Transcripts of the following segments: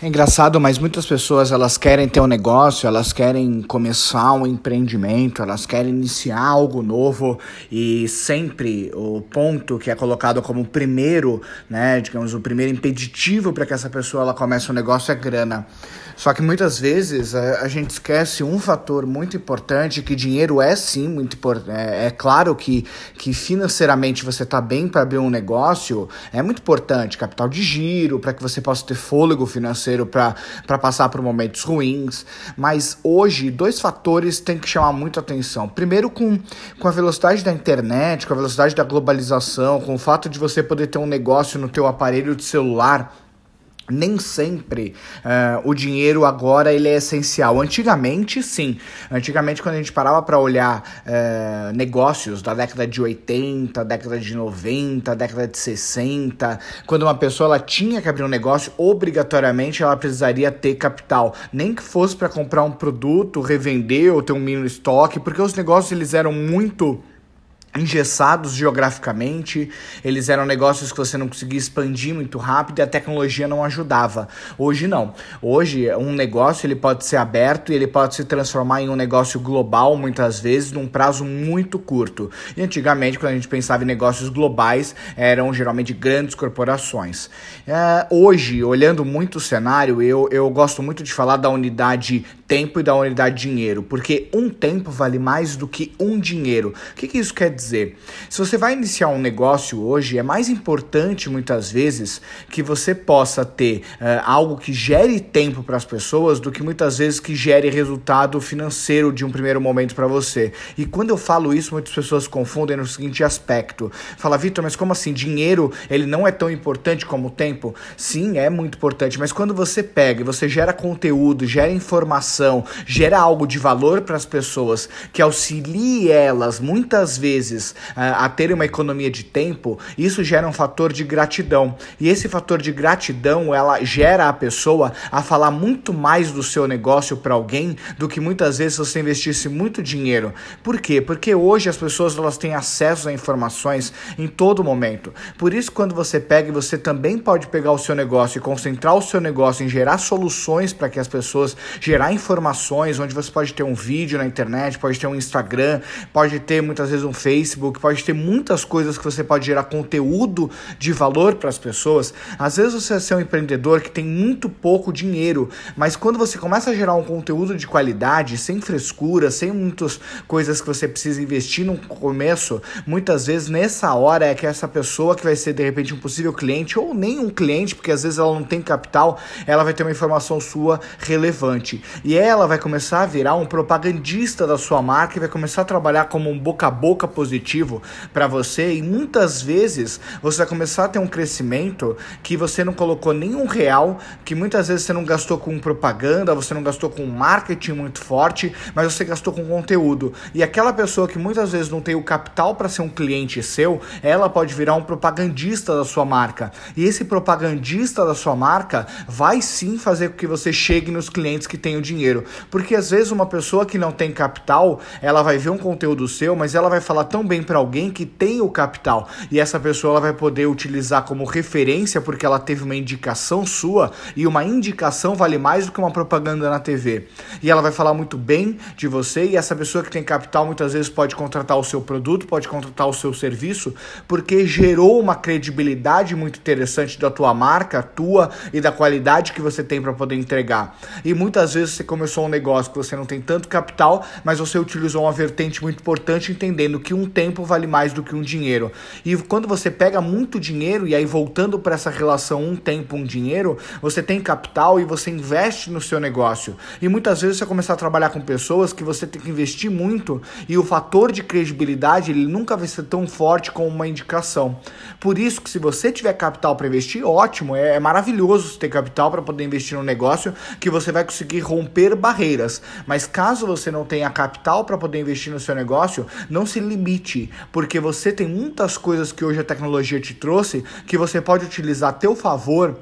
É engraçado, mas muitas pessoas elas querem ter um negócio, elas querem começar um empreendimento, elas querem iniciar algo novo e sempre o ponto que é colocado como primeiro, né, digamos, o primeiro impeditivo para que essa pessoa ela comece um negócio é grana. Só que muitas vezes a, a, gente esquece um fator muito importante, que dinheiro é sim muito importante. É, é, claro que, que financeiramente você está bem para abrir um negócio, é muito importante, capital de giro, para que você possa ter fôlego financeiro financeiro para passar por momentos ruins. Mas hoje, dois fatores têm que chamar muito atenção. Primeiro, com, com a velocidade da internet, com a velocidade da globalização, com o fato de você poder ter um negócio no teu aparelho de celular nem sempre uh, o dinheiro agora ele é essencial. Antigamente, sim. Antigamente, quando a gente parava para olhar uh, negócios da década de 80, década de 90, década de 60, quando uma pessoa ela tinha que abrir um negócio, obrigatoriamente ela precisaria ter capital. Nem que fosse para comprar um produto, revender ou ter um mínimo estoque, porque os negócios eles eram muito engessados geograficamente, eles eram negócios que você não conseguia expandir muito rápido e a tecnologia não ajudava. Hoje não. Hoje um negócio ele pode ser aberto e ele pode se transformar em um negócio global muitas vezes num prazo muito curto. E antigamente quando a gente pensava em negócios globais eram geralmente grandes corporações. É, hoje olhando muito o cenário eu, eu gosto muito de falar da unidade tempo e da unidade dinheiro, porque um tempo vale mais do que um dinheiro. O que, que isso quer dizer? Se você vai iniciar um negócio hoje, é mais importante muitas vezes que você possa ter uh, algo que gere tempo para as pessoas do que muitas vezes que gere resultado financeiro de um primeiro momento para você. E quando eu falo isso, muitas pessoas confundem no seguinte aspecto: fala, Vitor, mas como assim? Dinheiro ele não é tão importante como o tempo? Sim, é muito importante, mas quando você pega e você gera conteúdo, gera informação, gera algo de valor para as pessoas, que auxilie elas muitas vezes a, a ter uma economia de tempo, isso gera um fator de gratidão. E esse fator de gratidão, ela gera a pessoa a falar muito mais do seu negócio para alguém do que muitas vezes você investisse muito dinheiro. Por quê? Porque hoje as pessoas elas têm acesso a informações em todo momento. Por isso quando você pega você também pode pegar o seu negócio e concentrar o seu negócio em gerar soluções para que as pessoas gerar informações, onde você pode ter um vídeo na internet, pode ter um Instagram, pode ter muitas vezes um Facebook, pode ter muitas coisas que você pode gerar conteúdo de valor para as pessoas. Às vezes você é um empreendedor que tem muito pouco dinheiro, mas quando você começa a gerar um conteúdo de qualidade, sem frescura, sem muitas coisas que você precisa investir no começo, muitas vezes nessa hora é que essa pessoa que vai ser de repente um possível cliente ou nem um cliente, porque às vezes ela não tem capital, ela vai ter uma informação sua relevante. E ela vai começar a virar um propagandista da sua marca e vai começar a trabalhar como um boca a boca positivo para você e muitas vezes você vai começar a ter um crescimento que você não colocou nenhum real, que muitas vezes você não gastou com propaganda, você não gastou com marketing muito forte, mas você gastou com conteúdo. E aquela pessoa que muitas vezes não tem o capital para ser um cliente seu, ela pode virar um propagandista da sua marca. E esse propagandista da sua marca vai sim fazer com que você chegue nos clientes que têm o dinheiro dinheiro. Porque às vezes uma pessoa que não tem capital, ela vai ver um conteúdo seu, mas ela vai falar tão bem para alguém que tem o capital. E essa pessoa ela vai poder utilizar como referência porque ela teve uma indicação sua e uma indicação vale mais do que uma propaganda na TV. E ela vai falar muito bem de você e essa pessoa que tem capital muitas vezes pode contratar o seu produto, pode contratar o seu serviço, porque gerou uma credibilidade muito interessante da tua marca, tua e da qualidade que você tem para poder entregar. E muitas vezes você começou um negócio que você não tem tanto capital, mas você utilizou uma vertente muito importante, entendendo que um tempo vale mais do que um dinheiro. E quando você pega muito dinheiro, e aí voltando para essa relação um tempo, um dinheiro, você tem capital e você investe no seu negócio. E muitas vezes você começar a trabalhar com pessoas que você tem que investir muito e o fator de credibilidade ele nunca vai ser tão forte como uma indicação. Por isso que se você tiver capital para investir, ótimo, é, é maravilhoso ter capital para poder investir no negócio que você vai conseguir romper barreiras. Mas caso você não tenha capital para poder investir no seu negócio, não se limite, porque você tem muitas coisas que hoje a tecnologia te trouxe que você pode utilizar a teu favor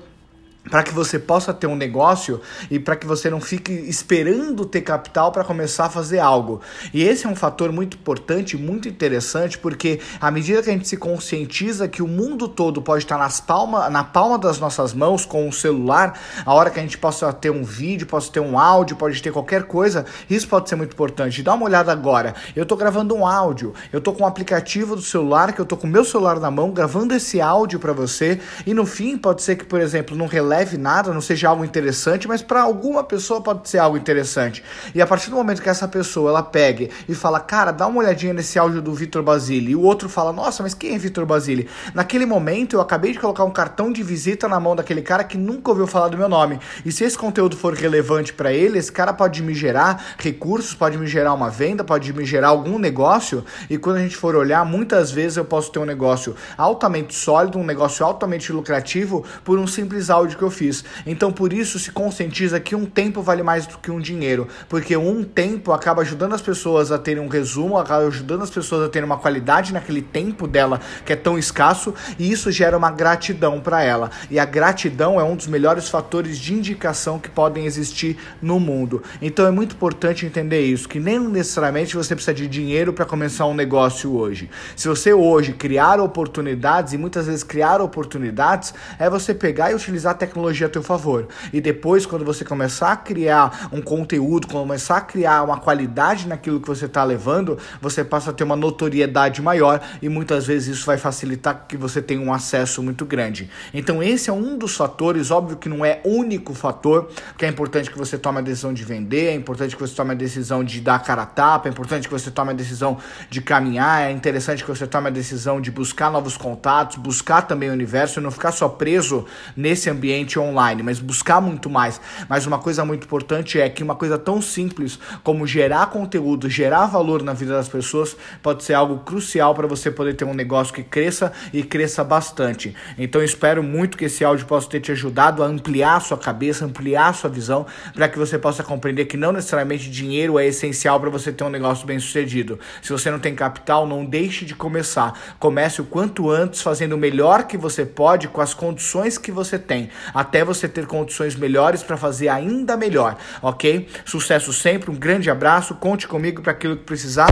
para que você possa ter um negócio e para que você não fique esperando ter capital para começar a fazer algo. E esse é um fator muito importante, muito interessante, porque à medida que a gente se conscientiza que o mundo todo pode estar nas palma, na palma das nossas mãos com o celular, a hora que a gente possa ter um vídeo, possa ter um áudio, pode ter qualquer coisa, isso pode ser muito importante. Dá uma olhada agora. Eu estou gravando um áudio, eu estou com um aplicativo do celular, que eu estou com o meu celular na mão, gravando esse áudio para você, e no fim pode ser que, por exemplo, não releve leve nada, não seja algo interessante, mas para alguma pessoa pode ser algo interessante. E a partir do momento que essa pessoa ela pegue e fala, cara, dá uma olhadinha nesse áudio do Vitor Basile, e o outro fala, nossa, mas quem é Vitor Basile? Naquele momento eu acabei de colocar um cartão de visita na mão daquele cara que nunca ouviu falar do meu nome. E se esse conteúdo for relevante para ele, esse cara pode me gerar recursos, pode me gerar uma venda, pode me gerar algum negócio. E quando a gente for olhar, muitas vezes eu posso ter um negócio altamente sólido, um negócio altamente lucrativo por um simples áudio que eu fiz. Então por isso se conscientiza que um tempo vale mais do que um dinheiro, porque um tempo acaba ajudando as pessoas a terem um resumo, acaba ajudando as pessoas a terem uma qualidade naquele tempo dela que é tão escasso e isso gera uma gratidão para ela. E a gratidão é um dos melhores fatores de indicação que podem existir no mundo. Então é muito importante entender isso, que nem necessariamente você precisa de dinheiro para começar um negócio hoje. Se você hoje criar oportunidades e muitas vezes criar oportunidades é você pegar e utilizar a tecnologia tecnologia a teu favor. E depois, quando você começar a criar um conteúdo, começar a criar uma qualidade naquilo que você está levando, você passa a ter uma notoriedade maior e muitas vezes isso vai facilitar que você tenha um acesso muito grande. Então, esse é um dos fatores, óbvio que não é único fator, porque é importante que você tome a decisão de vender, é importante que você tome a decisão de dar a cara a tapa, é importante que você tome a decisão de caminhar, é interessante que você tome a decisão de buscar novos contatos, buscar também o universo e não ficar só preso nesse ambiente online, mas buscar muito mais. Mas uma coisa muito importante é que uma coisa tão simples como gerar conteúdo, gerar valor na vida das pessoas, pode ser algo crucial para você poder ter um negócio que cresça e cresça bastante. Então espero muito que esse áudio possa ter te ajudado a ampliar a sua cabeça, ampliar a sua visão, para que você possa compreender que não necessariamente dinheiro é essencial para você ter um negócio bem sucedido. Se você não tem capital, não deixe de começar. Comece o quanto antes, fazendo o melhor que você pode com as condições que você tem até você ter condições melhores para fazer ainda melhor, ok? Sucesso sempre, um grande abraço, conte comigo para aquilo que precisar.